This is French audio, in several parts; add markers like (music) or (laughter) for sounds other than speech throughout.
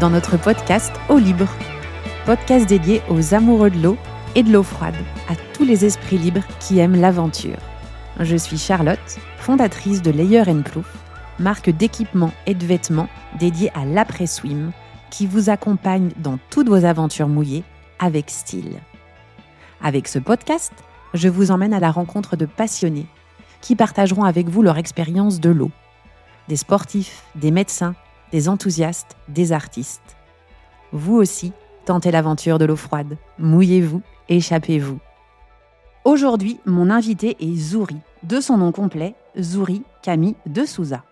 Dans notre podcast Eau Libre, podcast dédié aux amoureux de l'eau et de l'eau froide, à tous les esprits libres qui aiment l'aventure. Je suis Charlotte, fondatrice de Layer Plouf, marque d'équipements et de vêtements dédiée à l'après-swim, qui vous accompagne dans toutes vos aventures mouillées avec style. Avec ce podcast, je vous emmène à la rencontre de passionnés qui partageront avec vous leur expérience de l'eau. Des sportifs, des médecins, des enthousiastes, des artistes. Vous aussi, tentez l'aventure de l'eau froide. Mouillez-vous, échappez-vous. Aujourd'hui, mon invité est Zouri, de son nom complet, Zouri Camille de Souza.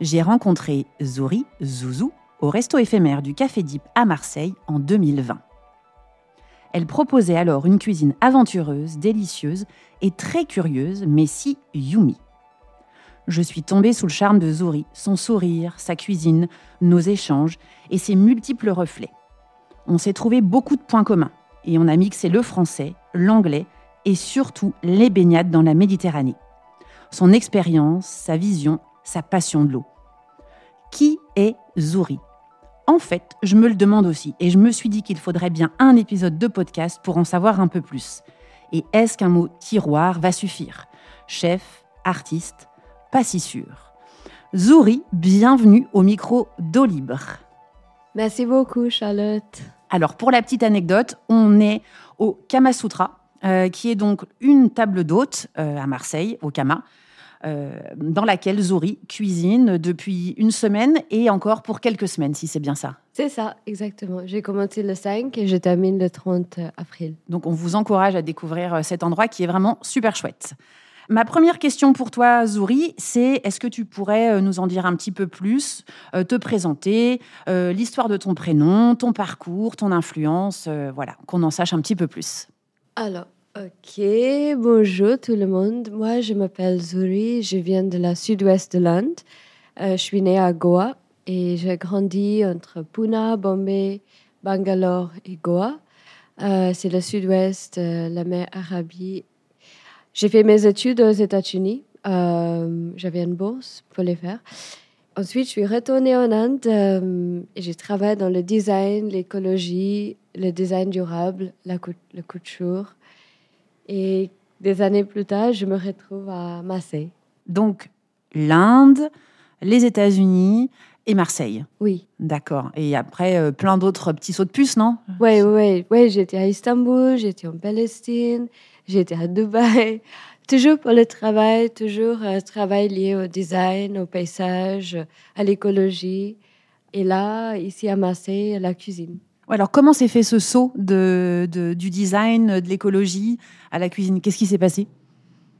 J'ai rencontré Zouri Zouzou au resto éphémère du Café Dip à Marseille en 2020. Elle proposait alors une cuisine aventureuse, délicieuse et très curieuse, mais si yumi. Je suis tombée sous le charme de Zouri, son sourire, sa cuisine, nos échanges et ses multiples reflets. On s'est trouvé beaucoup de points communs et on a mixé le français, l'anglais et surtout les baignades dans la Méditerranée. Son expérience, sa vision, sa passion de l'eau. Qui est Zouri? En fait, je me le demande aussi et je me suis dit qu'il faudrait bien un épisode de podcast pour en savoir un peu plus. Et est-ce qu'un mot tiroir va suffire? Chef, artiste, pas si sûr. Zouri, bienvenue au micro d'eau libre. Merci beaucoup, Charlotte. Alors, pour la petite anecdote, on est au Kamasutra, euh, qui est donc une table d'hôte euh, à Marseille, au Kama, euh, dans laquelle Zouri cuisine depuis une semaine et encore pour quelques semaines, si c'est bien ça. C'est ça, exactement. J'ai commencé le 5 et je termine le 30 avril. Donc, on vous encourage à découvrir cet endroit qui est vraiment super chouette. Ma première question pour toi, Zouri, c'est est-ce que tu pourrais euh, nous en dire un petit peu plus, euh, te présenter, euh, l'histoire de ton prénom, ton parcours, ton influence, voilà, qu'on en sache un petit peu plus. Alors, ok, bonjour tout le monde. Moi, je m'appelle Zouri, je viens de la sud-ouest de l'Inde. je suis née à Goa et j'ai grandi entre Pune, Bombay, Bangalore et Goa. c'est le sud-ouest, la mer Arabie j'ai fait mes études aux États-Unis. Euh, j'avais une bourse pour les faire. Ensuite, je suis retournée en Inde euh, et j'ai travaillé dans le design, l'écologie, le design durable, la, le couture. Et des années plus tard, je me retrouve à Marseille. Donc, l'Inde, les États-Unis et Marseille. Oui. D'accord. Et après, euh, plein d'autres petits sauts de puce, non? Oui, oui, oui. Ouais, j'étais à Istanbul, j'étais en Palestine, J'étais à Dubaï, (laughs) toujours pour le travail, toujours un euh, travail lié au design, au paysage, à l'écologie. Et là, ici à Marseille, la cuisine. Alors, comment s'est fait ce saut de, du design, de l'écologie à la cuisine? Qu'est-ce qui s'est passé?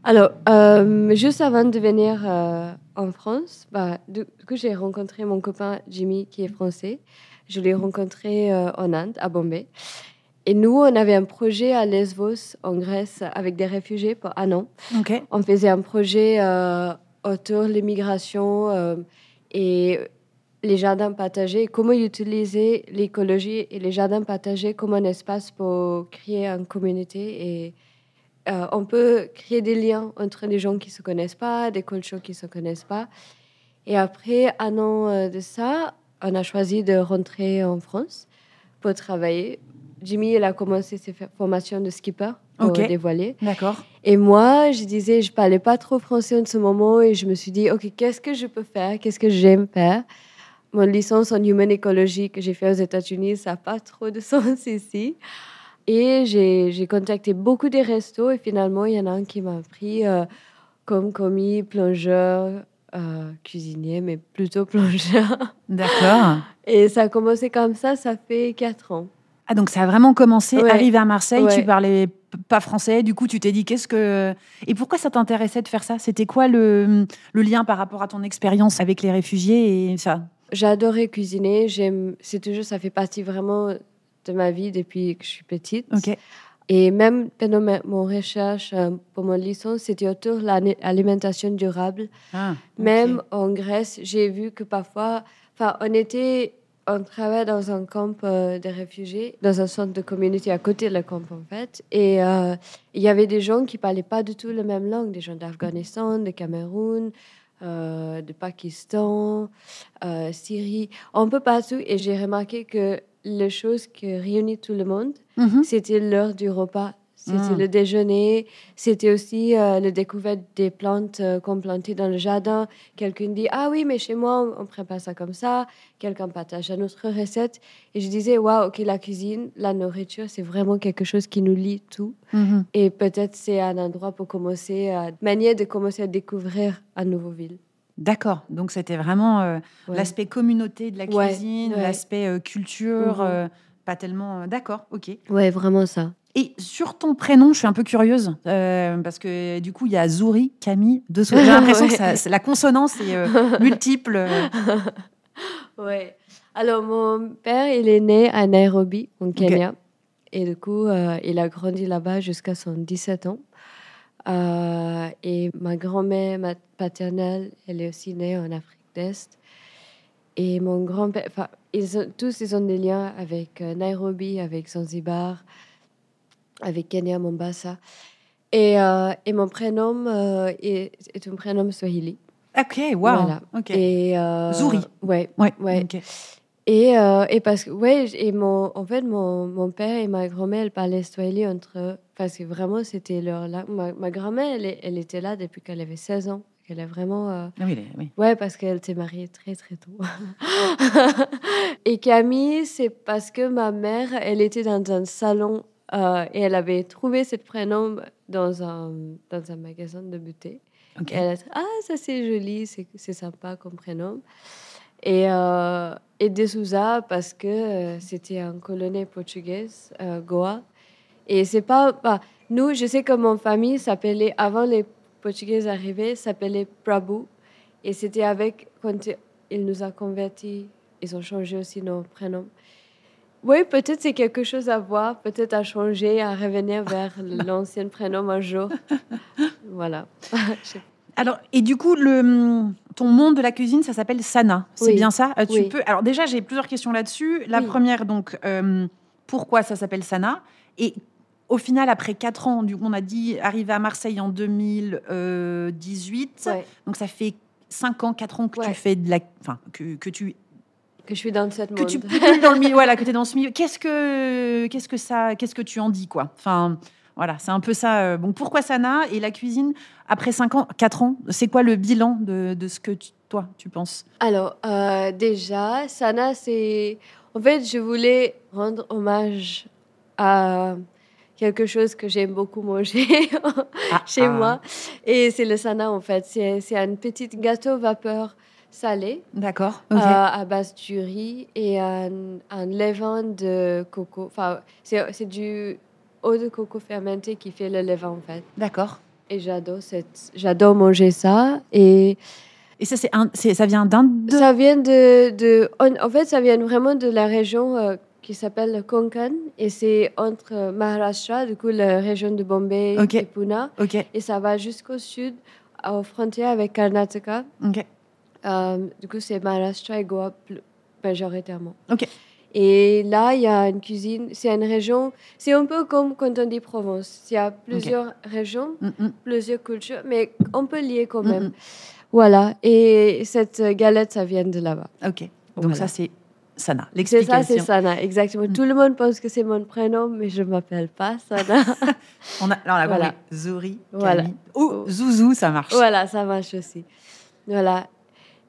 Alors, euh, juste avant de venir euh, en France, bah, du coup, j'ai rencontré mon copain Jimmy, qui est français. Je l'ai rencontré en Inde, à Bombay. Et nous, on avait un projet à Lesvos, en Grèce, avec des réfugiés pour un an. On faisait un projet euh, autour de l'immigration euh, et les jardins partagés, comment utiliser l'écologie et les jardins partagés comme un espace pour créer une communauté. Et euh, on peut créer des liens entre des gens qui ne se connaissent pas, des cultures qui ne se connaissent pas. Et après un an de ça, on a choisi de rentrer en France pour travailler Jimmy, il a commencé ses formations de skipper pour dévoiler. D'accord. Et moi, je disais, je parlais pas trop français en ce moment et je me suis dit, OK, qu'est-ce que je peux faire? Qu'est-ce que j'aime faire? Mon licence en human ecology que j'ai fait aux États-Unis, ça n'a pas trop de (laughs) sens ici. Et j'ai contacté beaucoup de restos et finalement, il y en a un qui m'a pris euh, comme commis, plongeur, euh, cuisinier, mais plutôt plongeur. D'accord. (laughs) Et ça a commencé comme ça, ça fait quatre ans. Ah, donc ça a vraiment commencé, arrivé à Marseille, tu parlais pas français, du coup tu t'es dit qu'est-ce que... Et pourquoi ça t'intéressait de faire ça? C'était quoi le, le, lien par rapport à ton expérience avec les réfugiés et ça? J'adorais cuisiner, j'aime, c'est toujours, ça fait partie vraiment de ma vie depuis que je suis petite. Et même pendant mon recherche euh, pour mon licence, c'était autour de l'alimentation durable. Ah, même en Grèce, j'ai vu que parfois, enfin, on était on travaille dans un camp euh, de réfugiés, dans un centre de communauté à côté de la camp en fait. Et euh, il y avait des gens qui parlaient pas du tout la même langue, des gens d'Afghanistan, de Cameroun, euh, de Pakistan, euh, Syrie, un peu partout. Et j'ai remarqué que les choses qui réunit tout le monde, Mhm. c'était l'heure du repas. C'était Mm. le déjeuner, c'était aussi euh, la découverte des plantes euh, qu'on plantait dans le jardin. Quelqu'un dit Ah oui, mais chez moi, on, on prépare ça comme ça. Quelqu'un partage une autre recette. Et je disais Waouh, ok, la cuisine, la nourriture, c'est vraiment quelque chose qui nous lie tout. Mhm. Et peut-être c'est un endroit pour commencer, à, manière de commencer à découvrir une nouvelle ville. D'accord. Donc c'était vraiment euh, Ouais. l'aspect communauté de la cuisine, ouais. l'aspect culture, Mhm. euh, pas tellement. D'accord, ok. Ouais, vraiment ça. Et sur ton prénom, je suis un peu curieuse euh, parce que du coup il y a Zouri, Camille, deux J'ai l'impression que ça- (laughs) la consonance est euh, multiple. (laughs) Ouais. Alors, mon père, il est né à Nairobi, en Kenya. Et du coup, euh, il a grandi là-bas jusqu'à son 17 ans. Et ma grand-mère ma paternelle, elle est aussi née en Afrique d'Est. Et mon grand-père, enfin, ils ont, tous ils ont des liens avec Nairobi, avec Zanzibar, avec Kenya, Mombasa. Et, euh, et mon prénom euh, est, est un prénom swahili. Ok, wow. Voilà. Et, euh, Zouri. Ouais, Ouais. ouais. et, euh, et parce que, ouais, et mon, en fait, mon, mon père et ma grand-mère, elles parlaient swahili entre eux. Parce que vraiment, c'était leur langue. Ma, ma grand-mère, elle, elle était là depuis qu'elle avait 16 ans. Elle a vraiment. euh, Ah oui, oui. Ouais, parce qu'elle s'est mariée très, très tôt. (laughs) et Camille, c'est parce que ma mère, elle était dans un salon euh, et elle avait trouvé ce prénom dans un, dans un magasin de beauté. Ok. Et elle a dit, ah, ça c'est joli, c'est sympa comme prénom. Et, euh, et De Souza, parce que euh, c'était un colonie portugaise, euh, Goa. Et c'est pas, bah, Nous, je sais que mon famille s'appelait, avant les Portugais arrivaient, s'appelait Prabhu. Et c'était avec, quand il nous a convertis, ils ont changé aussi nos prénoms. Oui, peut-être c'est quelque chose à voir, peut-être à changer, à revenir vers (laughs) l'ancien prénom un jour. Voilà. (laughs) Alors, et du coup, le, ton monde de la cuisine, ça s'appelle Sana. C'est Oui. bien ça? Euh, Tu Oui. peux. Alors déjà, j'ai plusieurs questions là-dessus. La Oui. première, donc, euh, pourquoi ça s'appelle Sana? Et au final, après quatre ans, du coup, on a dit arrivé à Marseille en 2018. ouais, Donc ça fait cinq ans, quatre ans que tu fais de la, enfin, que, que tu que je suis dans cette que tu pullules dans le milieu, (laughs) voilà, que tu es dans ce milieu. Qu'est-ce que qu'est-ce que ça, qu'est-ce que tu en dis quoi? Enfin, voilà, c'est un peu ça. euh, Bon, pourquoi Sana et la cuisine après 5 ans, 4 ans C'est quoi le bilan de, de ce que tu- toi tu penses? Alors, euh, déjà, Sana, c'est. En fait, je voulais rendre hommage à quelque chose que j'aime beaucoup manger (laughs) Ah, chez ah, moi. Et c'est le Sana, en fait. C'est c'est un petit gâteau vapeur salé D'accord. euh, à base du riz et un, un levain de coco. Enfin, c'est c'est du eau de coco fermenté qui fait le levain, en fait. D'accord. Et j'adore cette... j'adore manger ça. Et. Et ça, c'est un, ça vient d'Inde. Ça vient de, de en, en fait, ça vient vraiment de la région euh, qui s'appelle le Konkan et c'est entre Maharashtra, du coup la région de Bombay Ok. et Pune, Ok. et ça va jusqu'au sud, aux frontières avec Karnataka. Ok. Euh, du coup, c'est Maharashtra et Goa majoritairement. Ok. Et là, il y a une cuisine, c'est une région, c'est un peu comme quand on dit Provence. Il y a plusieurs régions, Mm, mm, plusieurs cultures, mais on peut lier quand mm, même. mm. Voilà, et cette galette, ça vient de là-bas. Ok. Donc Voilà. ça, c'est Sana. C'est ça, c'est Sana, exactement. Tout le monde pense que c'est mon prénom, mais je m'appelle pas Sana. (laughs) On a, là, on a Voilà. compris. Zori, Voilà. Ou Zouzou, ça marche. voilà, ça marche aussi. Voilà.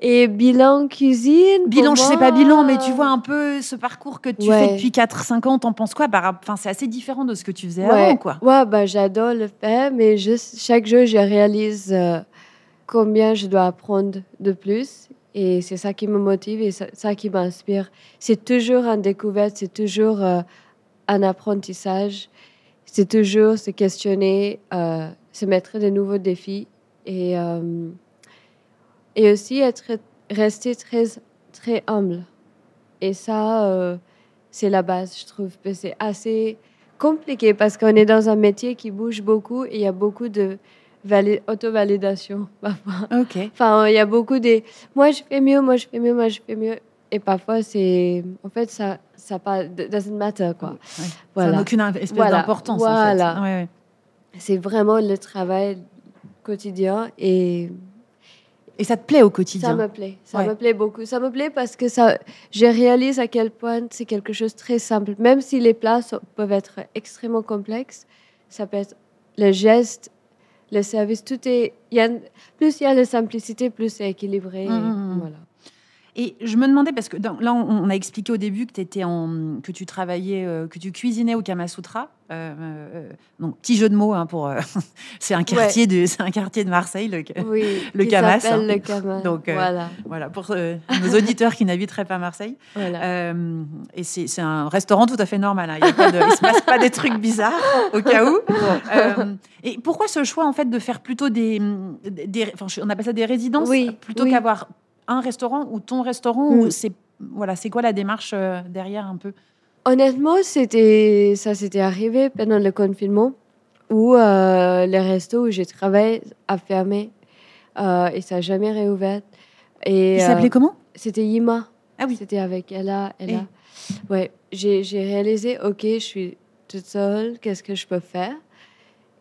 Et bilan cuisine Bilan, je sais pas bilan, mais tu vois un peu ce parcours que tu Ouais. fais depuis 4-5 ans, t'en penses quoi? Bah, Enfin, c'est assez différent de ce que tu faisais Ouais. avant, quoi. Ouais, bah, j'adore le faire, mais juste, chaque jour, je réalise euh, combien je dois apprendre de plus. Et c'est ça qui me motive et ça, ça qui m'inspire. C'est toujours une découverte, c'est toujours euh, un apprentissage. C'est toujours se questionner, euh, se mettre de nouveaux défis et, et aussi être, rester très, très humble. Et ça, euh, c'est la base, je trouve. que C'est assez compliqué parce qu'on est dans un métier qui bouge beaucoup et il y a beaucoup de vali- auto-validation (laughs) parfois. Ok. Enfin, il y a beaucoup des moi je fais mieux, moi je fais mieux, moi je fais mieux. Et parfois, c'est. En fait, ça ça pas doesn't matter quoi. Ouais. Ça n'a aucune espèce Voilà. d'importance Voilà. en fait. Ouais, ouais. C'est vraiment le travail quotidien et Et ça te plaît au ça quotidien me plaît. Ça Ouais. me plaît beaucoup. Ça me plaît parce que ça, je réalise à quel point c'est quelque chose de très simple. Même si les plats sont- peuvent être extrêmement complexes, ça peut être le geste, le service, tout est. il y a- plus il y a de simplicité, plus c'est équilibré. et Mhm, mhm. Voilà. Et je me demandais, parce que dans- là, on, on a expliqué au début que, étais en, que tu travaillais, euh, que tu cuisinais au Kama Sutra. Euh, euh, donc, petit jeu de mots, hein, pour. euh, (laughs) c'est un, quartier de- c'est un quartier de Marseille, le, Oui, (laughs) Le s'appelle hein. le Camas. Donc, euh, voilà. voilà, pour euh, nos auditeurs qui n'habiteraient pas Marseille. voilà. Euh, et c'est un restaurant tout à fait normal. hein. Il ne se passe pas des trucs bizarres, au cas où. (laughs) Euh, et pourquoi ce choix, en fait, de faire plutôt des. des enfin, on appelle ça des résidences Oui, Plutôt oui. qu'avoir un restaurant ou ton restaurant Mm. ou c'est voilà, c'est quoi la démarche euh, derrière un peu? Honnêtement, c'était ça s'était arrivé pendant le confinement où euh, le resto où j'ai travaillé a fermé euh, et ça n'a jamais réouvert. Et Il euh, s'appelait comment? C'était Yima. Ah oui. C'était avec Ella. Ella. Ouais, j'ai j'ai réalisé, ok, je suis toute seule, qu'est-ce que je peux faire?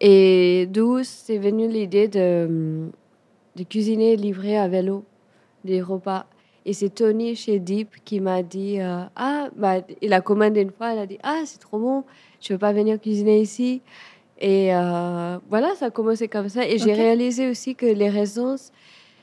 Et d'où c'est venu l'idée de, de cuisiner et livrer à vélo des repas. Et c'est Tony chez Deep qui m'a dit euh, Ah, bah, il a commandé une fois, il a dit Ah, c'est trop bon, tu veux pas venir cuisiner ici Et euh, voilà, ça a commencé comme ça. Et j'ai réalisé aussi que les résidences,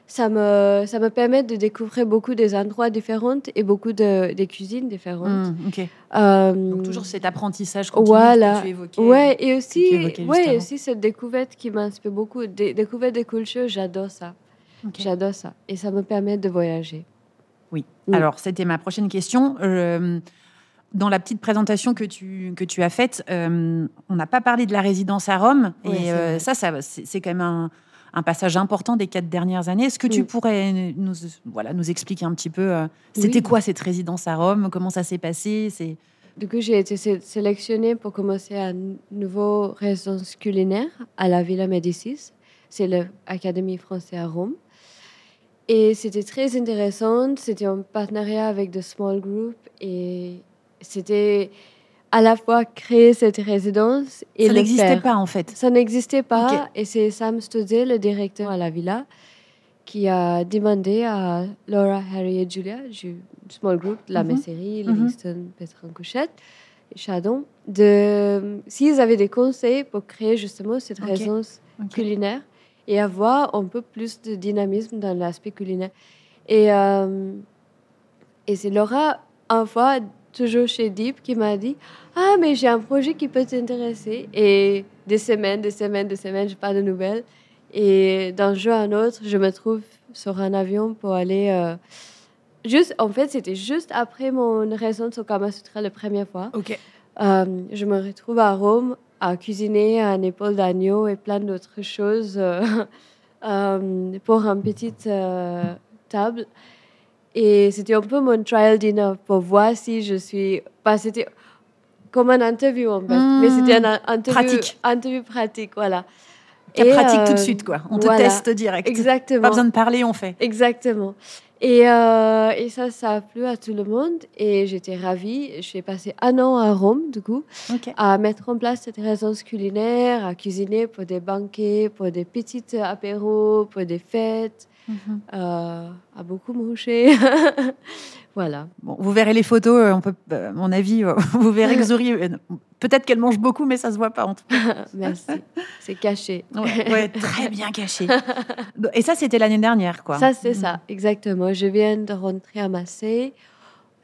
ça me, ça me permet de découvrir beaucoup des endroits différents et beaucoup de, des cuisines différentes. Mm, Ok. Euh, Donc toujours cet apprentissage continu voilà. que tu évoquais. Ouais, et aussi, ouais, aussi cette découverte qui m'inspire beaucoup. Dé- découverte des cultures, j'adore ça. J'adore ça. Et ça me permet de voyager. Oui. Alors, c'était ma prochaine question. Euh, dans la petite présentation que tu, que tu as faite, euh, on n'a pas parlé de la résidence à Rome. Et euh, ça, ça c'est quand même un, un passage important des quatre dernières années. Est-ce que tu pourrais nous, voilà, nous expliquer un petit peu, c'était quoi cette résidence à Rome? Comment ça s'est passé? Du coup, j'ai été sé- sélectionnée pour commencer un nouveau résidence culinaire à la Villa Médicis. C'est l'Académie française à Rome. Et c'était très intéressant. C'était en partenariat avec The Small Group. Et c'était à la fois créer cette résidence et Ça n'existait pas, en fait. Ça n'existait pas. Et c'est Sam Stodze, le directeur à la villa, qui a demandé à Laura, Harry et Julia, du Small Group, la Mhm. Messerie, Mhm. Livingston, Petrin Couchette et Chadon, de s'ils avaient des conseils pour créer justement cette résidence culinaire et avoir un peu plus de dynamisme dans l'aspect culinaire. Et, euh, et c'est Laura, une fois, toujours chez Deep, qui m'a dit Ah, mais j'ai un projet qui peut t'intéresser. Et des semaines, des semaines, des semaines, je pas de nouvelles. Et d'un jour à un autre, je me trouve sur un avion pour aller. euh, juste, en fait, c'était juste après mon résidence au Kama Sutra la première fois. Ok. Euh, je me retrouve à Rome à cuisiner un épaule d'agneau et plein d'autres choses euh, (laughs) euh, pour une petite euh, table. Et c'était un peu mon trial dinner pour voir si je suis. Pas, c'était comme un interview en fait, Mmh. mais c'était un interview Pratique. interview pratique, voilà. Et, pratique tout de suite, quoi. On te voilà. teste direct. Exactement. Pas besoin de parler, on fait. Exactement. Et, euh, et ça, ça a plu à tout le monde. Et j'étais ravie. J'ai passé un an à Rome, du coup, à mettre en place cette résidence culinaire, à cuisiner pour des banquets, pour des petites apéros, pour des fêtes. Euh, à beaucoup manger. (laughs) voilà. Bon, vous verrez les photos, euh, on peut, euh, à mon avis, (laughs) vous verrez que Zuri, peut-être qu'elle mange beaucoup, mais ça se voit pas en tout cas. (laughs) Merci. C'est caché. Ouais, ouais, très bien caché. Et ça, c'était l'année dernière, quoi. Ça, c'est ça, exactement. Je viens de rentrer à Marseille.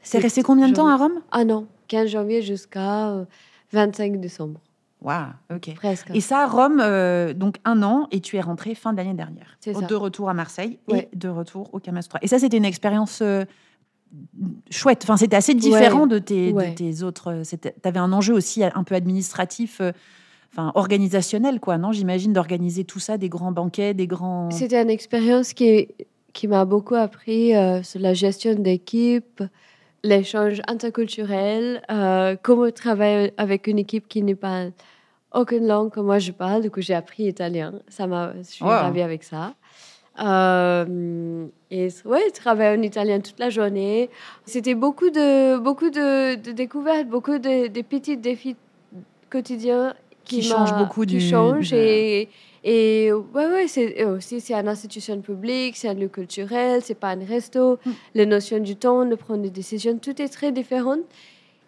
C'est resté combien de temps à Rome? Ah non, 15 janvier jusqu'à euh, 25 décembre, Waouh, ok. presque. Et ça, Rome, euh, donc un an, et tu es rentré fin de l'année dernière. C'est ça. De retour à Marseille Ouais. et de retour au Camastra. Et ça, c'était une expérience euh, chouette. Enfin, c'était assez différent Ouais. de, tes, de Ouais. tes autres. Tu avais un enjeu aussi un peu administratif, euh, enfin organisationnel, quoi, non? J'imagine d'organiser tout ça, des grands banquets, des grands. C'était une expérience qui, qui m'a beaucoup appris euh, sur la gestion d'équipe, l'échange interculturel, euh, comment travailler avec une équipe qui n'est pas aucune langue que moi je parle. Du coup, j'ai appris italien. Ça m'a, je suis Wow. ravie avec ça. Euh, et ouais, travailler en italien toute la journée. C'était beaucoup de, beaucoup de, de découvertes, beaucoup de, de, petits défis quotidiens qui, changent beaucoup qui du. changent et, et ouais, ouais, c'est aussi c'est une institution publique, c'est un lieu culturel, c'est pas un resto. Mm. Les notions du temps, de prendre des décisions, tout est très différent.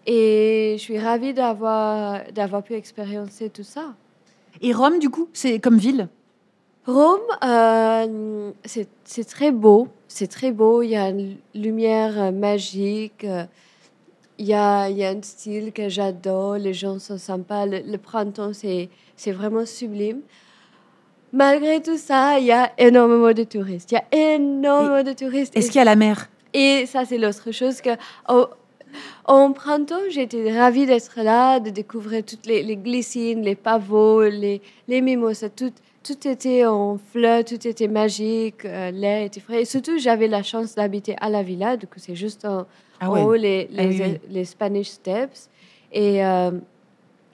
Et je suis ravie d'avoir d'avoir pu expérimenter tout ça. Et Rome, du coup, c'est comme ville? Rome, euh, c'est c'est très beau. C'est très beau. Il y a une lumière euh, magique. Il y a, y a un style que j'adore. Les gens sont sympas. Le, le printemps, c'est c'est vraiment sublime. Malgré tout ça, il y a énormément de touristes. Il y a énormément de touristes. Est-ce qu'il y a la mer? Et ça, c'est l'autre chose que. au- en printemps, j'étais ravie d'être là, de découvrir toutes les, les glycines, les pavots, les, les mimosas. Tout, tout était en fleurs, tout était magique, euh, l'air était frais. Et surtout, j'avais la chance d'habiter à la villa, du coup, c'est juste en, Ah en haut les, Ah les, oui, oui. les Spanish Steps. Et euh,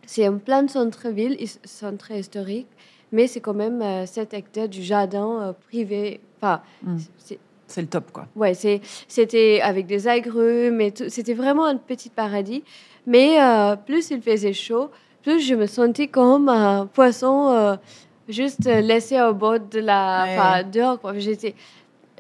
c'est en plein centre-ville, centre historique, mais c'est quand même euh, 7 hectares du jardin euh, privé. Enfin, Mm. c'est le top, quoi. Ouais, c'était avec des agrumes et tout. C'était vraiment un petit paradis. Mais euh, plus il faisait chaud, plus je me sentais comme un poisson juste laissé au bord de la... Ouais. Enfin, dehors, quoi. J'étais...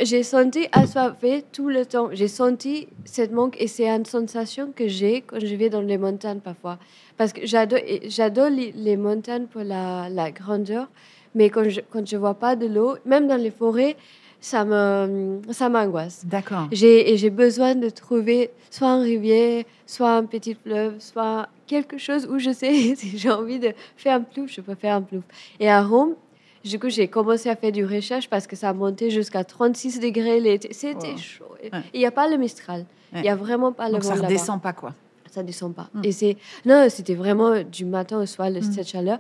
J'ai senti assoiffé tout le temps. J'ai senti cette manque et c'est une sensation que j'ai quand je vais dans les montagnes parfois. Parce que j'adore, les, les montagnes pour la, la grandeur, mais quand je quand je vois pas de l'eau, même dans les forêts, ça me ça m'angoisse. D'accord. J'ai et j'ai besoin de trouver soit un rivière, soit un petit fleuve, soit quelque chose où je sais (laughs) si j'ai envie de faire un plouf, je peux faire un plouf. Et à Rome, du coup, j'ai commencé à faire du recherche parce que ça montait jusqu'à 36 degrés l'été. C'était Oh. chaud. Et Ouais. Il n'y a pas le Mistral. Il n'y a vraiment pas le Donc ça vent là-bas. redescend pas, quoi. Ça descend pas. Mm. Et c'est non, c'était vraiment du matin au soir le- Mm. cette chaleur.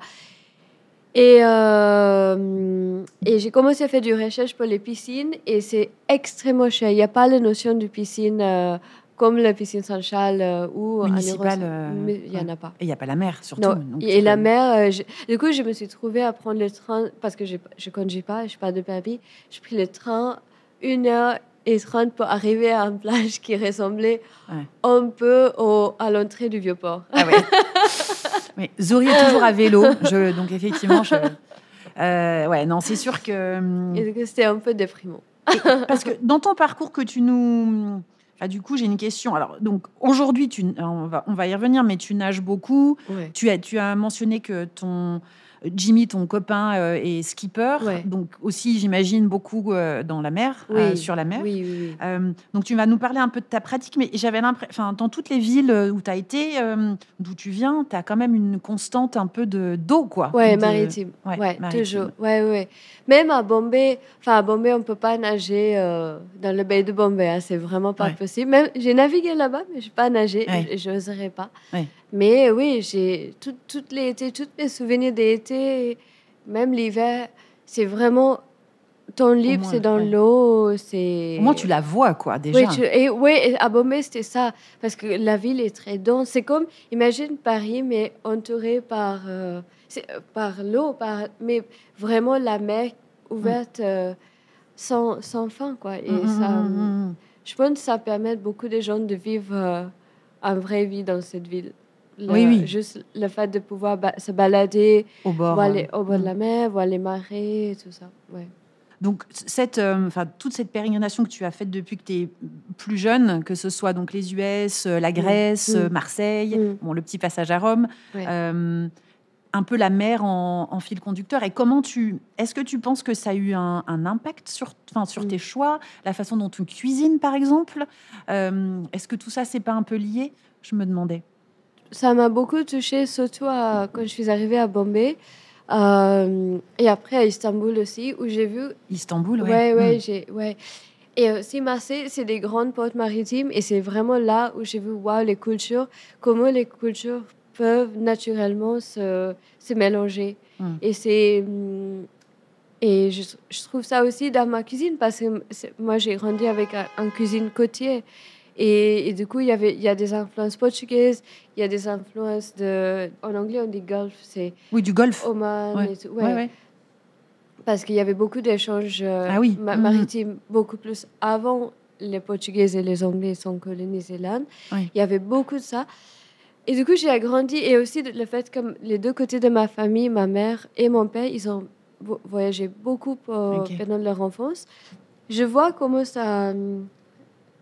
Et, euh, et j'ai commencé à faire du recherche pour les piscines et c'est extrêmement cher. Il n'y a pas la notion de piscine euh, comme la piscine Saint-Charles euh, ou en Municipale, euh, il n'y en a pas. Et il n'y a pas la mer, surtout. Non. donc et la mer, euh, je- du coup, je me suis trouvée à prendre le train parce que je ne conduis pas, je n'ai pas de permis. J'ai pris le train une heure et trente pour arriver à une plage qui ressemblait Ouais. un peu au, à l'entrée du Vieux-Port. Ah ouais. (laughs) oui. Zori est toujours à vélo, je, donc effectivement, je... Euh, ouais, non, c'est sûr que hum, c'était un peu déprimant. parce que dans ton parcours que tu nous, ah, du coup, j'ai une question. Alors, donc aujourd'hui, tu, on va, on va y revenir, mais tu nages beaucoup. Ouais. Tu as, tu as mentionné que ton Jimmy, ton copain, euh, est skipper, Ouais. donc aussi, j'imagine beaucoup euh, dans la mer, Oui. euh, sur la mer. Oui, oui, oui. Euh, donc tu vas nous parler un peu de ta pratique, mais j'avais l'impression, dans toutes les villes où tu as été, euh, d'où tu viens, tu as quand même une constante un peu de d'eau, quoi. Ouais, De- maritime. ouais, Ouais, maritime. toujours. Ouais, ouais. Même à Bombay, enfin à Bombay, on peut pas nager dans le baie de Bombay. hein, c'est vraiment pas possible. Même j'ai navigué là-bas, mais je pas nagé. Je n'oserais pas. Mais oui, j'ai tout, toutes les étés, tous mes souvenirs d'été, même l'hiver, c'est vraiment ton moins, c'est dans ouais. l'eau, c'est. Au moins, tu la vois, quoi, déjà. Oui, tu- et, oui, et à Bombay, c'était ça. Parce que la ville est très dense. C'est comme, imagine Paris, mais entouré par, euh, euh, par l'eau, par, mais vraiment la mer ouverte euh, sans, sans fin. Quoi. Et Mm, mm, ça, mm, mm, mm. je pense que ça permet beaucoup de gens de vivre euh, une vraie vie dans cette ville. Le- Oui, oui. Juste le fait de pouvoir ba- se balader, Au bord. voir euh, les- au bord de mm. la mer, voir les marées et tout ça. Ouais. Donc, cette, euh, enfin, toute cette pérégrination que tu as faite depuis que tu es plus jeune, que ce soit donc les US, euh, la Grèce, Mm. Marseille, Mm. bon, le petit passage à Rome, Ouais. euh, un peu la mer en, en fil conducteur. Et comment tu, est-ce que tu penses que ça a eu un, un impact sur, enfin, sur Mm. tes choix, la façon dont tu cuisines, par exemple? Euh, Est-ce que tout ça, c'est pas un peu lié? Je me demandais. Ça m'a beaucoup touchée, surtout à- quand je suis arrivée à Bombay. Euh, et après à Istanbul aussi, où j'ai vu. Istanbul, Ouais, ouais. ouais, Mm. j'ai. Ouais. Et aussi Marseille, c'est des grandes portes maritimes. Et c'est vraiment là où j'ai vu, waouh, les cultures, comment les cultures peuvent naturellement se, se mélanger. Mm. Et c'est. hum, Et je, je trouve ça aussi dans ma cuisine, parce que moi, j'ai grandi avec un, un cuisine côtier. Et, et du coup, il y, avait, il y a des influences portugaises, il y a des influences de. En anglais, on dit Gulf, c'est Oui, du golf. Oman Ouais. et tout. Ouais, Ouais. parce qu'il y avait beaucoup d'échanges euh, Ah oui. ma- Mhm. maritimes, beaucoup plus avant les Portugais et les Anglais sont colonisés l'Inde. Il y avait beaucoup de ça. Et du coup, j'ai agrandi. Et aussi le fait que les deux côtés de ma famille, ma mère et mon père, ils ont vo- voyagé beaucoup pour- pendant leur enfance. Je vois comment ça, hum,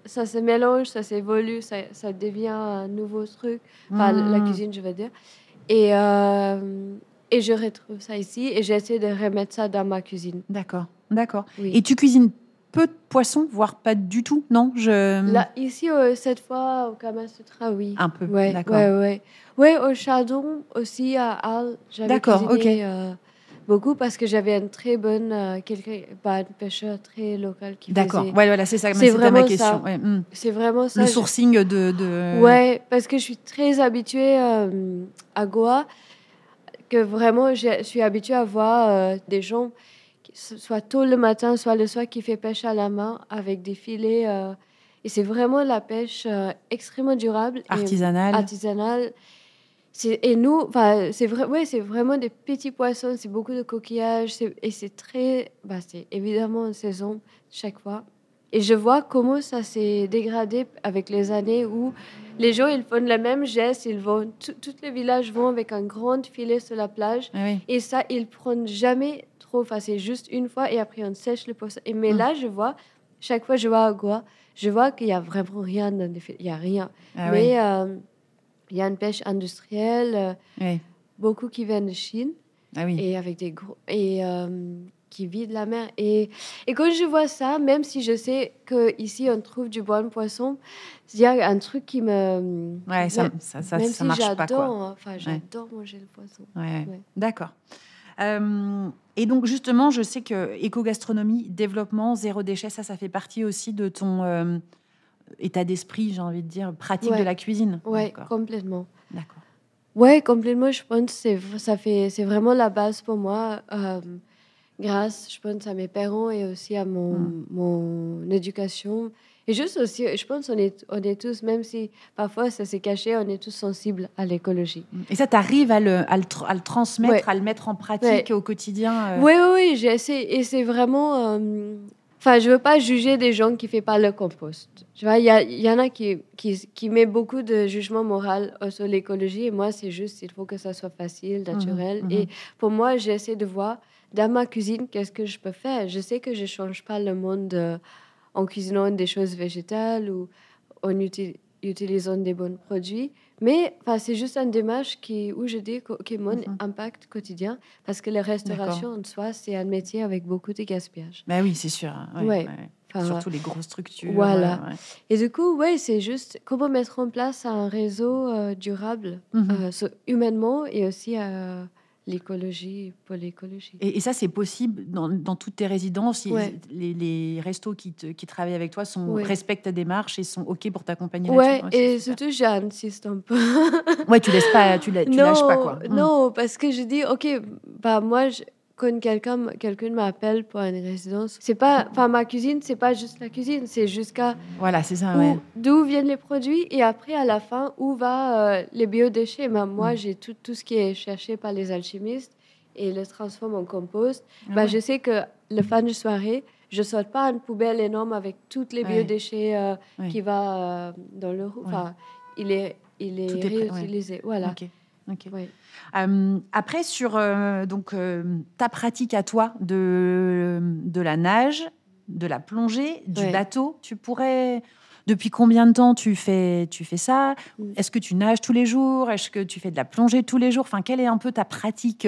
ça se mélange, ça s'évolue, ça, ça devient un nouveau truc. Enfin, la Mhm. cuisine, je veux dire. Et, euh, et je retrouve ça ici et j'essaie de remettre ça dans ma cuisine. D'accord, d'accord. Oui. Et tu cuisines peu de poissons, voire pas du tout, non? Je... Là, ici, euh, cette fois, au Kama Sutra, oui. Un peu, Ouais, d'accord. ouais, ouais. Ouais, au Chardon aussi, à Arles, j'avais D'accord, cuisiné euh, beaucoup parce que j'avais une très bonne, euh, quelqu'un, bah, un pêcheur très local qui D'accord, faisait. ouais, voilà, c'est ça, C'est c'était ma vraiment question. ouais, hmm. C'est vraiment ça. Le je- sourcing de... de... Ouais, parce que je suis très habituée euh, à Goa, que vraiment je suis habituée à voir euh, des gens, soit tôt le matin, soit le soir, qui fait pêche à la main avec des filets. euh, et c'est vraiment la pêche extrêmement durable. et Artisanale. Et nous, c'est vrai, ouais, c'est vraiment des petits poissons, c'est beaucoup de coquillages, et c'est très, bah, c'est évidemment en saison chaque fois. Et je vois comment ça s'est dégradé avec les années où les gens ils font le même geste, ils vont, tous les villages vont avec un grand filet sur la plage, Ah oui. et ça ils prennent jamais trop, enfin c'est juste une fois et après on sèche le poisson. Et mais Mm. là je vois, chaque fois je vois à Goa, je vois qu'il y a vraiment rien dans les il y a rien. Ah Mais euh, il y a une pêche industrielle, euh, oui. beaucoup qui viennent de Chine Ah oui. et avec des gros et euh, qui vident la mer. Et, et quand je vois ça, même si je sais que ici on trouve du bon poisson, il y a un truc qui me Ouais, ça, même- ça, ça, même ça si marche pas, quoi. hein, enfin j'adore manger le poisson. Ouais, ouais. Ouais. D'accord. Euh, et donc justement, je sais que éco-gastronomie, développement, zéro déchet, ça, ça fait partie aussi de ton euh, état d'esprit, j'ai envie de dire, pratique Ouais. de la cuisine. D'accord. complètement. D'accord. Ouais, complètement. Je pense que c'est ça fait c'est vraiment la base pour moi. euh, grâce, je pense à mes parents et aussi à mon, Mm. mon éducation. Et juste aussi, je pense qu'on est on est tous, même si parfois ça s'est caché, on est tous sensibles à l'écologie. Et ça, tu arrives à le, à, le, à le transmettre, Ouais. à le mettre en pratique au quotidien euh, Oui, oui, oui. Et c'est vraiment. euh, Enfin, je veux pas juger des gens qui ne font pas le compost. Tu vois, il y, y en a qui, qui, qui met beaucoup de jugement moral sur l'écologie. Et moi, c'est juste, il faut que ça soit facile, naturel. mhm. Et pour moi, j'essaie de voir dans ma cuisine qu'est-ce que je peux faire? Je sais que je change pas le monde euh, en cuisinant des choses végétales ou en uti- utilisant des bons produits. Mais enfin, c'est juste une démarche qui, où je dis que mon Mhm. impact quotidien, parce que la restauration en soi, c'est un métier avec beaucoup de gaspillage. Bah oui, c'est sûr. hein. Ouais, Ouais. ouais. Enfin, Surtout les grosses structures. Voilà. Et du coup, ouais, c'est juste comment mettre en place un réseau euh, durable, Mhm. euh, so- humainement et aussi à l'écologie, pour l'écologie. Et, et ça, c'est possible dans, dans toutes tes résidences. Ouais. les, les restos qui, te- qui travaillent avec toi sont, Ouais. respectent ta démarche et sont OK pour t'accompagner Ouais, et surtout, j'insiste un peu. Ouais, tu laisses pas, tu, la- tu non, lâches pas quoi. Mm. non, parce que je dis, ok, bah moi, je- quand quelqu'un quelqu'un m'appelle pour une résidence, c'est pas, enfin ma cuisine, c'est pas juste la cuisine, c'est jusqu'à Voilà, c'est ça. Ouais. d'où viennent les produits et après à la fin où va euh, les biodéchets. Ben, moi, Mm. j'ai tout, tout ce qui est cherché par les alchimistes et le transforme en compost. Ah Bah, ouais. Je sais que le fin de soirée, je saute pas une poubelle énorme avec tous les Ouais. biodéchets euh, Ouais. qui va euh, dans le roue. Enfin, il est, il est, prêt, réutilisé. Voilà. Ok, Ouais. Euh, après, sur euh, donc, euh, ta pratique à toi de, de la nage, de la plongée, du Ouais. bateau, tu pourrais. Depuis combien de temps tu fais, tu fais ça? Mm. Est-ce que tu nages tous les jours? Est-ce que tu fais de la plongée tous les jours? Enfin, quelle est un peu ta pratique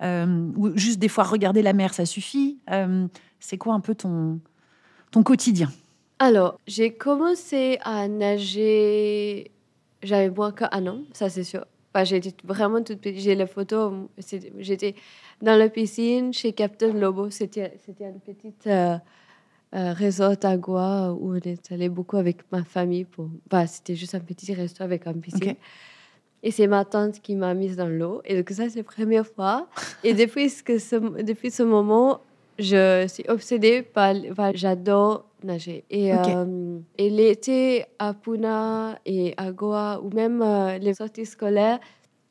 Mm. Ou juste des fois regarder la mer, ça suffit? C'est quoi un peu ton, ton quotidien? Alors, j'ai commencé à nager, j'avais moins qu'un an, ça c'est sûr. Enfin, j'étais vraiment toute petite. J'ai photos, c'était- j'étais dans la piscine chez Captain Lobo. C'était une petite euh, euh, resort à Goa où on est allé beaucoup avec ma famille. Pour... Enfin, c'était juste un petit resto avec une piscine. Et c'est ma tante qui m'a mise dans l'eau. Et donc ça, c'est la première fois. Et depuis, ce, que ce, depuis ce moment, je suis obsédée par... enfin, J'adore nager. Et, euh, et l'été à Pune et à Goa, ou même euh, les sorties scolaires,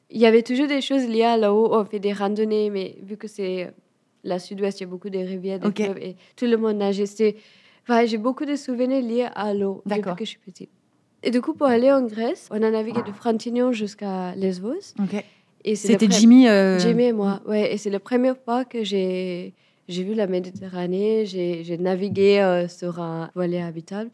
il y avait toujours des choses liées à là-haut. On fait des randonnées, mais vu que c'est la sud-ouest, il y a beaucoup de rivières, des et tout le monde nageait. Enfin, j'ai beaucoup de souvenirs liés à l'eau depuis que je suis petite. Et du coup, pour aller en Grèce, on a navigué de Frontignan jusqu'à Lesbos. Et c'était Jimmy. Euh, Jimmy et moi, ouais. Et c'est la première fois que j'ai j'ai vu la Méditerranée, j'ai navigué euh, sur un voilier habitable.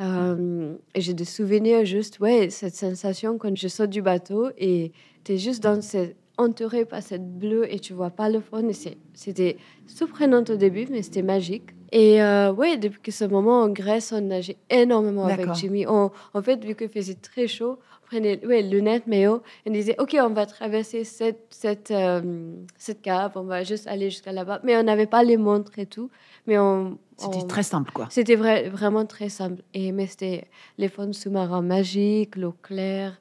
Euh, et j'ai des souvenirs juste, ouais, cette sensation quand je saute du bateau et tu es juste dans cette, entouré par cette bleue et tu vois pas le fond. C'était surprenant au début, mais c'était magique. Et euh, ouais, depuis ce moment en Grèce, on nageait énormément avec Jimmy. en fait, vu qu'il faisait très chaud, on prenait ouais, lunettes, maillot, et on disait Ok, on va traverser cette, cette, euh, cette cave, on va juste aller jusqu'à là-bas. Mais on n'avait pas les montres et tout. Mais on. C'était très simple, quoi. C'était vrai, vraiment très simple. Et, mais c'était les fonds sous-marins magiques, l'eau claire.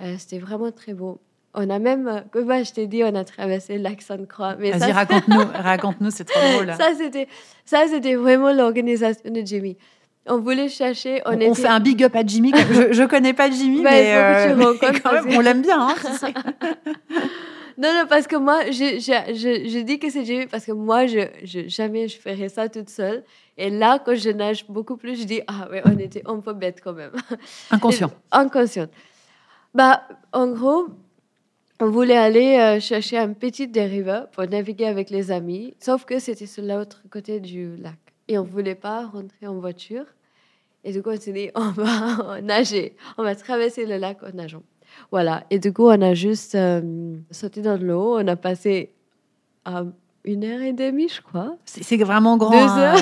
Euh, c'était vraiment très beau. On a même, comme bah, je t'ai dit, on a traversé lac Sainte-Croix. Vas-y, raconte-nous, raconte-nous, c'est trop drôle. (laughs) Ça, c'était, ça, c'était vraiment l'organisation de Jimmy. On voulait chercher. On, on fait un big up à Jimmy. je, ne connais pas Jimmy, bah, (laughs) mais, euh, quand même, on l'aime bien. Hein, (laughs) non, non, parce que moi, je, je, je dis que c'est Jimmy parce que moi, je, je, jamais je ferais ça toute seule. Et là, quand je nage beaucoup plus, je dis ah ouais, on était un peu bête quand même. (laughs) Inconscient. inconscient. Bah, en gros, on voulait aller euh, chercher un petit dériveur pour naviguer avec les amis, sauf que c'était sur l'autre côté du lac. Et on ne voulait pas rentrer en voiture. Et du coup, on s'est dit, (laughs) on va nager, on va traverser le lac en nageant. Voilà. Et du coup, on a juste euh, sauté dans l'eau, on a passé une heure et demie, je crois. C'est vraiment grand. Hein,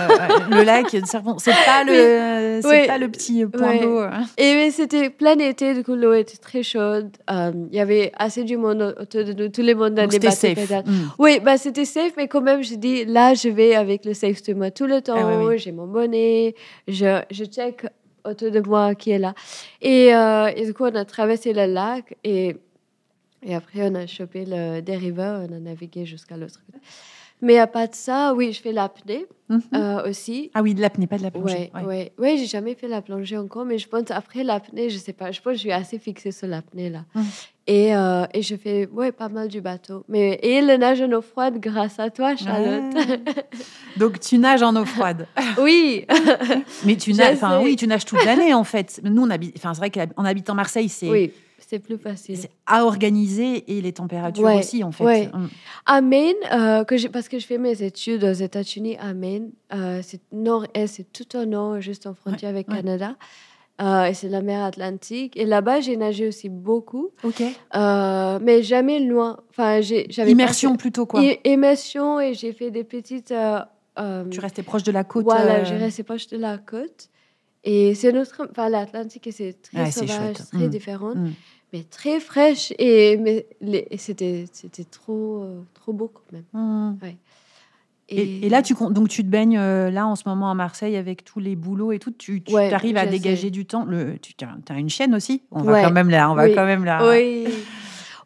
le lac, c'est pas (laughs) le, c'est pas le petit point d'eau. Hein. Et c'était plein été, du coup l'eau était très chaude. Euh, il y avait assez du monde autour de nous, tous les mondes dans les bateaux. safe. Mm. Oui, bah c'était safe, mais quand même, je dis là, je vais avec le safe de moi tout le ah temps. J'ai mon bonnet, je, je check autour de moi qui est là. Et, euh, et du coup, on a traversé le lac et et après, on a chopé le dériveur, on a navigué jusqu'à l'autre côté. Mais à part ça, oui, je fais l'apnée mhm. euh, aussi. Ah oui, de l'apnée, pas de la plongée. Oui, ouais. ouais. j'ai jamais fait la plongée encore, mais je pense après l'apnée, je sais pas, je pense que je suis assez fixée sur l'apnée là. Mhm. Et, euh, et, je fais ouais, pas mal du bateau. Mais, et le nage en eau froide grâce à toi, Charlotte. (laughs) Donc tu nages en eau froide. (laughs) oui. mais tu nages, oui, tu nages toute l'année en fait. Nous, on habite, c'est vrai qu'en habitant Marseille, c'est. Oui c'est plus facile. C'est à organiser et les températures aussi, en fait. Ouais. À mm. Maine, euh, que parce que je fais mes études aux États-Unis, à Maine, euh, c'est nord-est, c'est tout au nord, juste en frontière avec Canada. Euh, et c'est la mer Atlantique. Et là-bas, j'ai nagé aussi beaucoup. Ok. mais jamais loin. Enfin, j'avais immersion plutôt quoi. Immersion et j'ai fait des petites. tu restais proche de la côte. Voilà, j'ai resté proche de la côte. Et c'est notre, enfin, l'Atlantique, c'est très sauvage, très mm. différent. Mm mais très fraîche et mais c'était c'était trop euh, trop beau quand même. Mmh. Et, là tu donc tu te baignes euh, là en ce moment à Marseille avec tous les boulots et tout. Tu, tu arrives à dégager du temps. Le tu as une chaîne aussi? On va quand même là. On va quand même là. Oui.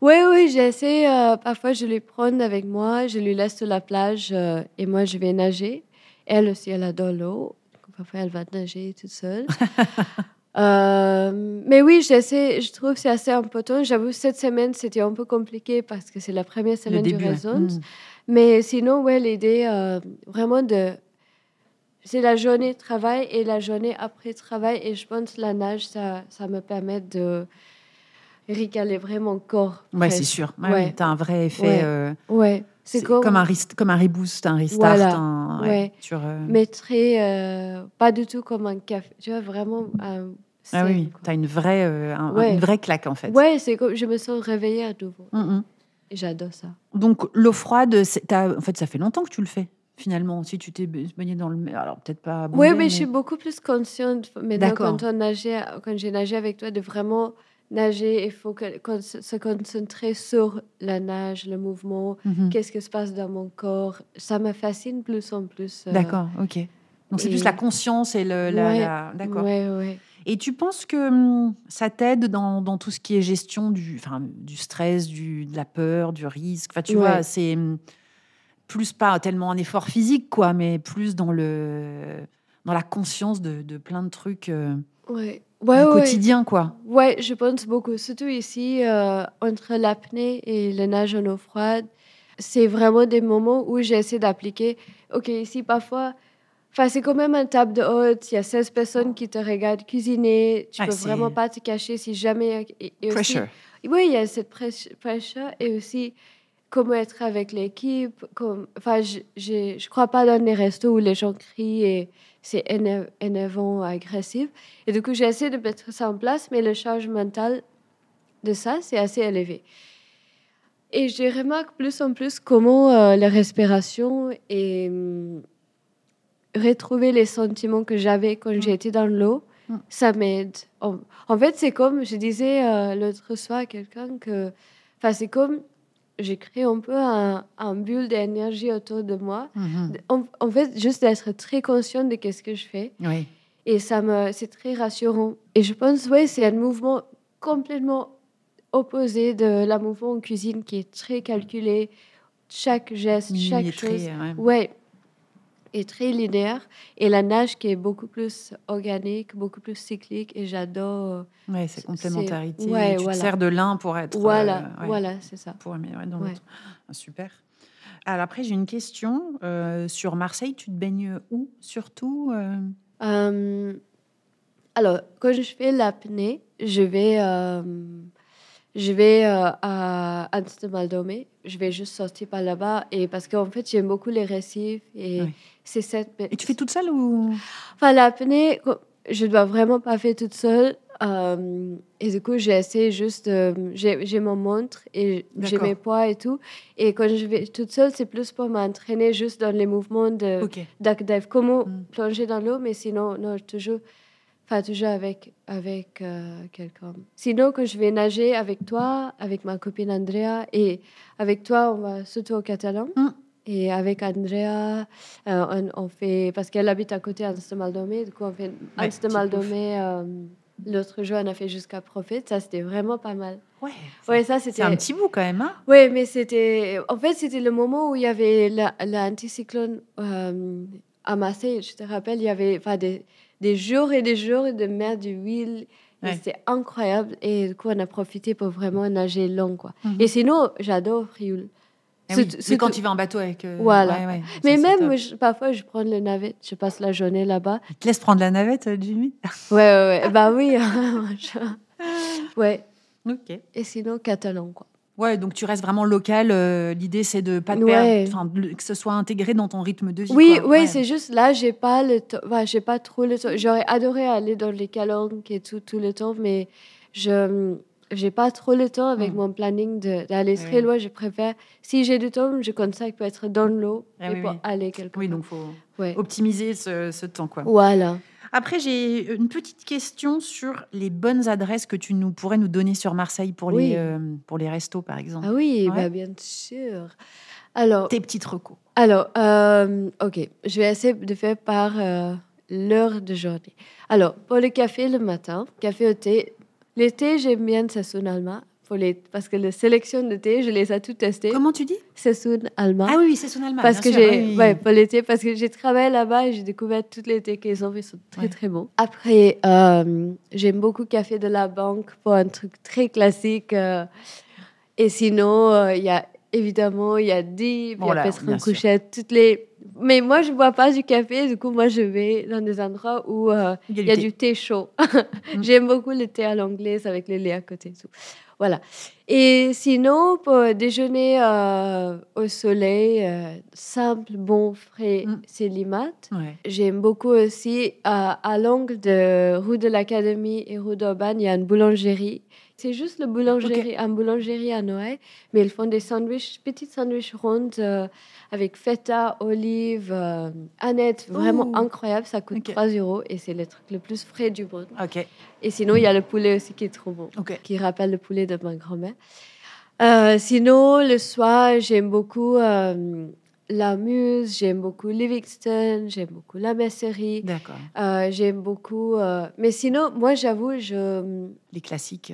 Oui, oui, j'essaie. Euh, parfois, je les prends avec moi, je lui laisse sur la plage et moi, je vais nager. Elle aussi, elle adore l'eau. Parfois, elle va nager toute seule. (laughs) Euh, mais oui, je trouve que c'est assez important. J'avoue, cette semaine, c'était un peu compliqué parce que c'est la première semaine du Raisons. Mm. Mais sinon, ouais, l'idée, euh, vraiment de. C'est la journée de travail et la journée après travail. Et je pense que la nage, ça, ça me permet de récalibrer mon corps. Ouais, c'est sûr. Ouais, Tu as un vrai effet. Ouais. Euh, c'est comme... comme, un, comme un reboost, un restart. Voilà. ouais, Sur, Mais très. pas du tout comme un café. Tu vois, vraiment un ah oui, tu as une vraie, euh, une vraie claque en fait. Ouais, c'est comme je me sens réveillée à nouveau. Mm, mm. J'adore ça. Donc l'eau froide, en fait, ça fait longtemps que tu le fais finalement. Si tu t'es baigné dans le, alors peut-être pas. oui, mais, je suis beaucoup plus consciente maintenant quand on nageait, quand j'ai nagé avec toi, de vraiment nager. Il faut que, se concentrer sur la nage, le mouvement, mm-hmm. qu'est-ce qui se passe dans mon corps. Ça me fascine plus en plus. Euh, D'accord, ok. Donc c'est plus la conscience et le. La, D'accord. Ouais, ouais. Et tu penses que hum, ça t'aide dans, dans, tout ce qui est gestion du, enfin, du stress, du, de la peur, du risque? Enfin, tu vois, c'est hum, plus pas tellement un effort physique, quoi, mais plus dans, le, dans la conscience de, de plein de trucs euh, ouais. Du quotidien, quoi. Ouais, je pense beaucoup. Surtout ici, euh, entre l'apnée et le nage en eau froide, c'est vraiment des moments où j'essaie d'appliquer. Ok, ici, parfois, Enfin, c'est quand même un table de hôte. Il y a 16 personnes qui te regardent cuisiner. Tu ne peux vraiment pas te cacher si jamais. Et, pressure. oui, il y a cette pressure et aussi comment être avec l'équipe. Comme, enfin, je ne crois pas dans les restos où les gens crient et c'est énervant, agressif. Et du coup, j'essaie de mettre ça en place, mais le charge mental de ça, c'est assez élevé. Et je remarque plus en plus comment euh, la respiration et retrouver les sentiments que j'avais quand mm. j'étais dans l'eau, mm. ça m'aide. En, fait, c'est comme, je disais euh, l'autre soir à quelqu'un que, enfin, c'est comme, j'ai créé un peu un, un bulle d'énergie autour de moi. Mm-hmm. En, fait, juste d'être très consciente de ce que je fais. Oui. Et ça me, c'est très rassurant. Et je pense, ouais, c'est un mouvement complètement opposé de la mouvement en cuisine qui est très calculé. Chaque geste, chaque chose. ouais est très linéaire et la nage qui est beaucoup plus organique, beaucoup plus cyclique et j'adore. Oui, c'est complémentarité. Ouais, tu te sers de l'un pour être. Voilà, euh, voilà, c'est ça. Pour améliorer dans l'autre. Ah, super. Alors après, j'ai une question euh, sur Marseille. Tu te baignes où surtout euh? Alors, quand je fais l'apnée, je vais je vais euh, à Amsterdam Je vais juste sortir par là-bas. Et parce qu'en fait, j'aime beaucoup les récifs. Et c'est cette. Et tu fais toute seule ou? Enfin, l'apnée, je ne dois vraiment pas faire toute seule. Euh, et du coup, j'ai essayé juste. j'ai mon montre et j'ai mes poids et tout. Et quand je vais toute seule, c'est plus pour m'entraîner juste dans les mouvements de okay. Comment mm. plonger dans l'eau, mais sinon, non, toujours toujours avec, avec euh, quelqu'un. Sinon, quand je vais nager avec toi, avec ma copine Andrea, et avec toi, on va surtout au Catalan. Mm. Et avec Andrea, euh, on, fait, parce qu'elle habite à côté d'Amsterdam-Domé, du coup, on fait Amsterdam-Domé. Euh, l'autre jour, on a fait jusqu'à Profit. Ça, c'était vraiment pas mal. Ouais, ouais ça, c'était. C'est un petit bout quand même. Hein oui, mais c'était. En fait, c'était le moment où il y avait l'anticyclone à Marseille. Je te rappelle, il y avait des des jours et des jours de mer d'huile. C'était incroyable. Et du coup, on a profité pour vraiment nager long. Quoi. Mhm. Et sinon, j'adore Frioul. Eh c'est quand tu vas en bateau avec. Euh, voilà. Mais même, parfois, je prends le navette, je passe la journée là-bas. Tu te laisses prendre la navette, euh, Jimmy? Ouais, ouais, ouais. bah oui. (laughs) (laughs) ouais. Ok. Et sinon, catalan, quoi. Ouais, donc tu restes vraiment local. Euh, l'idée, c'est de pas te perdre, que ce soit intégré dans ton rythme de vie. Oui, oui, c'est juste là, j'ai pas le temps, j'ai pas trop le temps. J'aurais adoré aller dans les calanques et tout, tout le temps, mais je j'ai pas trop le temps avec mm. mon planning d'aller très loin. Je préfère, si j'ai du temps, je consacre pour être dans l'eau ah et pour aller quelque part. Oui, donc faut optimiser ce, ce temps, quoi. Voilà. Après, j'ai une petite question sur les bonnes adresses que tu nous pourrais nous donner sur Marseille pour, les, euh, pour les restos, par exemple. Ah oui, bah, bien sûr. Alors, Tes petites recos. Alors, euh, ok, je vais essayer de faire par euh, l'heure de journée. Alors, pour le café le matin, café au thé, l'été, j'aime bien Parce que la sélection de thé, je les ai tout testé. Comment tu dis? Sessoun Alma. Ah oui, Sessoun Alma. Parce que j'ai, ouais, pour l'été, parce que j'ai travaillé là-bas et j'ai découvert tous les thés qu'ils ont fait, ils sont très très bons. Après, euh, j'aime beaucoup Café de la Banque pour un truc très classique. Euh, et sinon, euh, il y a évidemment, il y a Dib, il y a Pestrin Couchette, toutes les. Mais moi, je ne bois pas du café, du coup, moi, je vais dans des endroits où il y a, du, thé. chaud. (laughs) Mm. J'aime beaucoup le thé à l'anglaise avec le lait à côté. Tout. Voilà. Et sinon, pour déjeuner euh, au soleil, euh, simple, bon, frais, mm. c'est Limat. J'aime beaucoup aussi, à l'angle de rue de l'Académie et rue d'Aubagne, il y a une boulangerie. C'est juste le boulangerie, une boulangerie à Noël, mais ils font des sandwichs, petits sandwichs rondes euh, avec feta, olive, aneth, vraiment incroyable. Ça coûte 3 euros et c'est le truc le plus frais du monde. Et sinon, il y a le poulet aussi qui est trop bon, qui rappelle le poulet de ma grand-mère. Euh, sinon, le soir, j'aime beaucoup euh, la Muse, j'aime beaucoup Livingston, j'aime beaucoup la Messerie. D'accord. Euh, j'aime beaucoup. mais sinon, moi, j'avoue, je. Les classiques.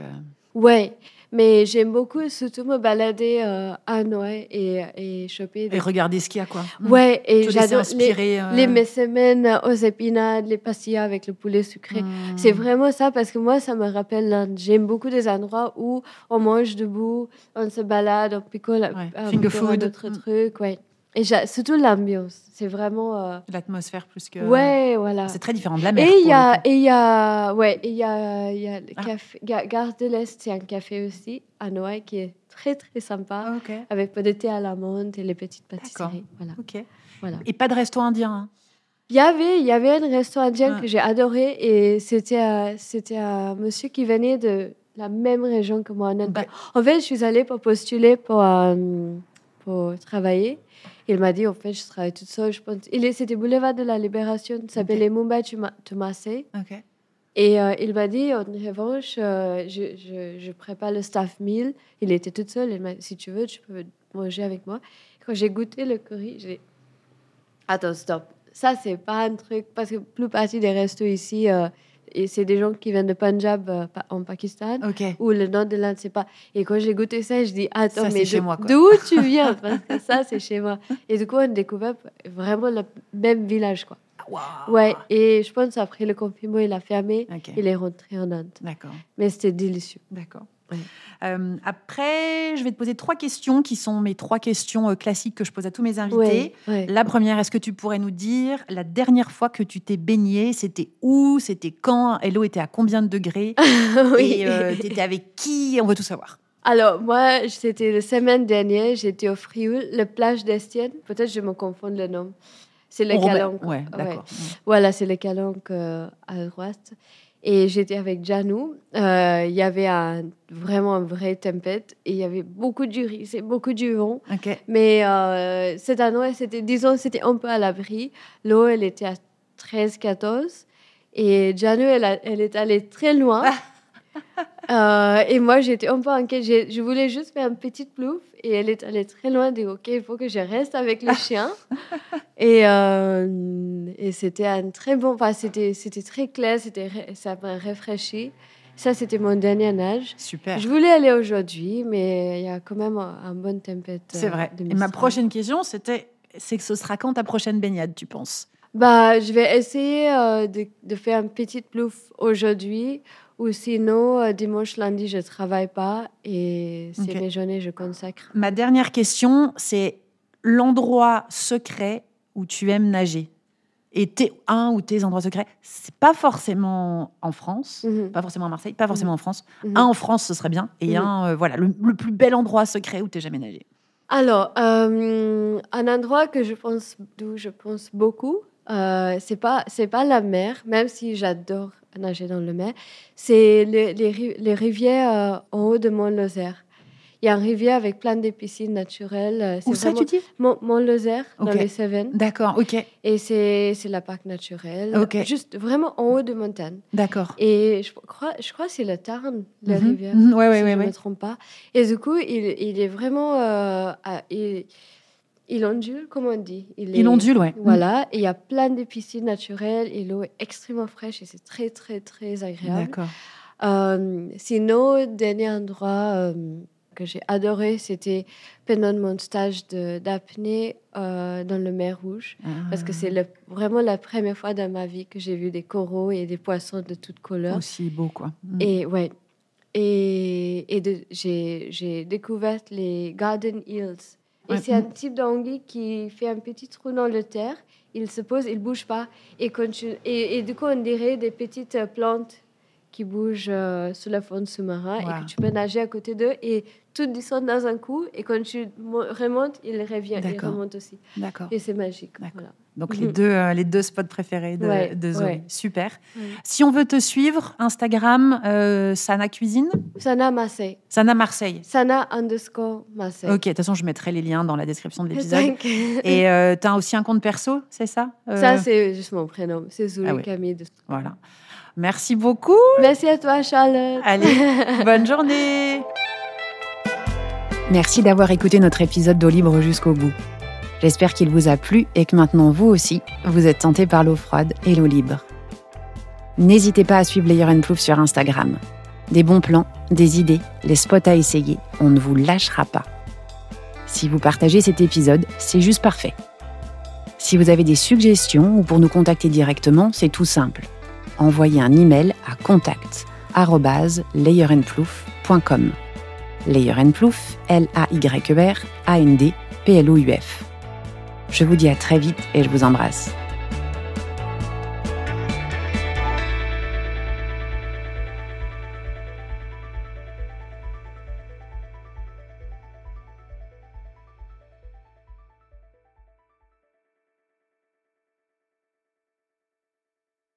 Ouais, Mais j'aime beaucoup surtout me balader euh, à Noël et, et choper. Des... Et regarder ce qu'il y a, quoi. Ouais, et j'adore les, inspirer. euh, les messémènes aux épinards, les pastillas avec le poulet sucré. hmm. C'est vraiment ça parce que moi, ça me rappelle l'Inde. J'aime beaucoup des endroits où on mange debout, on se balade, on picole, Ouais, on finger food. d'autres Mm. trucs. Ouais. Et surtout l'ambiance. C'est vraiment. euh, L'atmosphère plus que. Ouais, voilà. C'est très différent de la mer. Et il y a, et il y a, ouais, il y a, il y a le Ah. café, Gare de l'Est, c'est un café aussi à Noël qui est très très sympa, Ah, avec peu de thé à l'amande et les petites pâtisseries. Voilà, Ok. voilà. Et pas de resto indien. hein. Il y avait, il y avait un restaurant indien Ah. que j'ai adoré et c'était, c'était un monsieur qui venait de la même région que moi. Ok. En fait, je suis allée pour postuler pour, euh, pour travailler. Il m'a dit, en fait, je travaille toute seule. Je pense. Il est, c'était Boulevard de la Libération, ça s'appelait Mumbai Tuma- Tumasai. Ok. Et euh, il m'a dit, en revanche, euh, je, je, je prépare le staff meal. Il était tout seul. Il m'a dit, si tu veux, tu peux manger avec moi. Quand j'ai goûté le curry, j'ai dit, attends, stop. Ça, c'est pas un truc. Parce que plus partie des restos ici, euh, et c'est des gens qui viennent de Punjab euh, en Pakistan. Ok. Ou le nord de l'Inde, c'est pas. Et quand j'ai goûté ça, je dis, attends, Ça, mais d'où tu viens? (laughs) Parce que ça, c'est chez moi. Et du coup, on a découvert vraiment le même village, quoi. Ouais, et je pense après le confinement, il a fermé. Il est rentré en Inde. D'accord. Mais c'était délicieux. D'accord. Ouais. Euh, après, je vais te poser trois questions qui sont mes trois questions euh, classiques que je pose à tous mes invités. Ouais, ouais. La première, est-ce que tu pourrais nous dire la dernière fois que tu t'es baigné, c'était où, c'était quand, et l'eau était à combien de degrés, (laughs) oui. et tu étais avec qui On veut tout savoir. Alors, moi, c'était la semaine dernière, j'étais au Frioul, le plage d'Estienne. Peut-être je me confonds le nom. C'est le Calanque. Ouais, d'accord. Voilà, c'est le Calanque euh, à droite. Et j'étais avec Janou. Euh, Il y avait un, vraiment une vraie tempête et il y avait beaucoup de riz, c'est beaucoup du vent. Ok. Mais euh, cette année, c'était, disons, c'était un peu à l'abri. L'eau, elle était à 13-14. Et Janou, elle, a- elle est allée très loin. (laughs) Euh, et moi, j'étais un peu inquiète. Je voulais juste faire une petite plouf. Et elle est allée très loin. Dit, OK, il faut que je reste avec le chien. (laughs) et euh, et c'était un très bon... Enfin, c'était, c'était très clair. C'était, ça m'a rafraîchi. Ça, c'était mon dernier nage. Super. Je voulais aller aujourd'hui, mais il y a quand même un, bon tempête. C'est euh, vrai. de Et ma prochaine question, c'était c'est que ce sera quand ta prochaine baignade, tu penses? Bah, je vais essayer euh, de, de faire une petite plouf aujourd'hui, ou sinon, euh, dimanche, lundi, je travaille pas et c'est Ok. mes journées, je consacre. Ma dernière question, c'est l'endroit secret où tu aimes nager. Et tes, un ou tes endroits secrets, c'est pas forcément en France, Mhm, pas forcément à Marseille, pas forcément en France. mhm. Un en France, ce serait bien. Et Mhm. un, euh, voilà, le, le plus bel endroit secret où tu jamais nagé. Alors, euh, un endroit que je pense, d'où je pense beaucoup, euh, c'est pas, c'est pas la mer, même si j'adore nager dans le mer, c'est les, les, les rivières euh, en haut de Mont-Lozère. Il y a une rivière avec plein de piscines naturelles. euh, Où ça, tu dis? Mont- Mont-Lozère, dans les Cévennes. D'accord, ok, Et c'est c'est la parc naturel, Ok. juste vraiment en haut de montagne. d'accord. Et je crois, je crois que c'est le Tarn, la Mhm, rivière, mhm, ouais, ouais, si ouais, je ne ouais. me trompe pas. Et du coup, il, il est vraiment... euh, à- il, il ondule, comment on dit il, est- Il ondule, ouais. Voilà, et il y a plein de piscines naturelles et l'eau est extrêmement fraîche et c'est très, très, très agréable. D'accord. Euh, sinon, dernier endroit euh, que j'ai adoré, c'était pendant mon stage d'apnée euh, dans le mer Rouge. Parce que Ah, c'est vraiment la première fois dans ma vie que j'ai vu des coraux et des poissons de toutes couleurs. aussi beau, quoi. Mm. Et ouais. Et, et j'ai découvert les garden eels. Et Ouais. c'est un type d'anguille qui fait un petit trou dans le terre. Il se pose, il bouge pas. Et, continue, et, et du coup, on dirait des petites euh, plantes qui bougent euh, sous la fond sous-marin et que tu peux nager à côté d'eux. Et tout descend dans un coup. Et quand tu mo- remontes, il revient. Il remonte aussi. D'accord. Et c'est magique. Voilà. Donc les Mhm. deux, euh, les deux spots préférés de, Ouais, de Zoé. ouais. Super. Si on veut te suivre, Instagram, euh, Sana Cuisine, Sana Marseille. Sana Marseille. Sana underscore Marseille. Ok, de toute façon, je mettrai les liens dans la description de l'épisode. Et tu as aussi un compte perso, c'est ça Euh, Ça, c'est juste mon prénom. C'est Zoé Ah oui. Camille. de- Voilà. Merci beaucoup. Merci à toi, Charlotte. Allez, (laughs) bonne journée. Merci d'avoir écouté notre épisode d'eau libre jusqu'au bout. J'espère qu'il vous a plu et que maintenant vous aussi, vous êtes tenté par l'eau froide et l'eau libre. N'hésitez pas à suivre Layer Plouf sur Instagram. Des bons plans, des idées, les spots à essayer, on ne vous lâchera pas. Si vous partagez cet épisode, c'est juste parfait. Si vous avez des suggestions ou pour nous contacter directement, c'est tout simple. Envoyez un email à contact layerandplouf.com. Layer Plouf, L-A-Y-E-R, A-N-D, P-L-O-U-F. Je vous dis à très vite et je vous embrasse.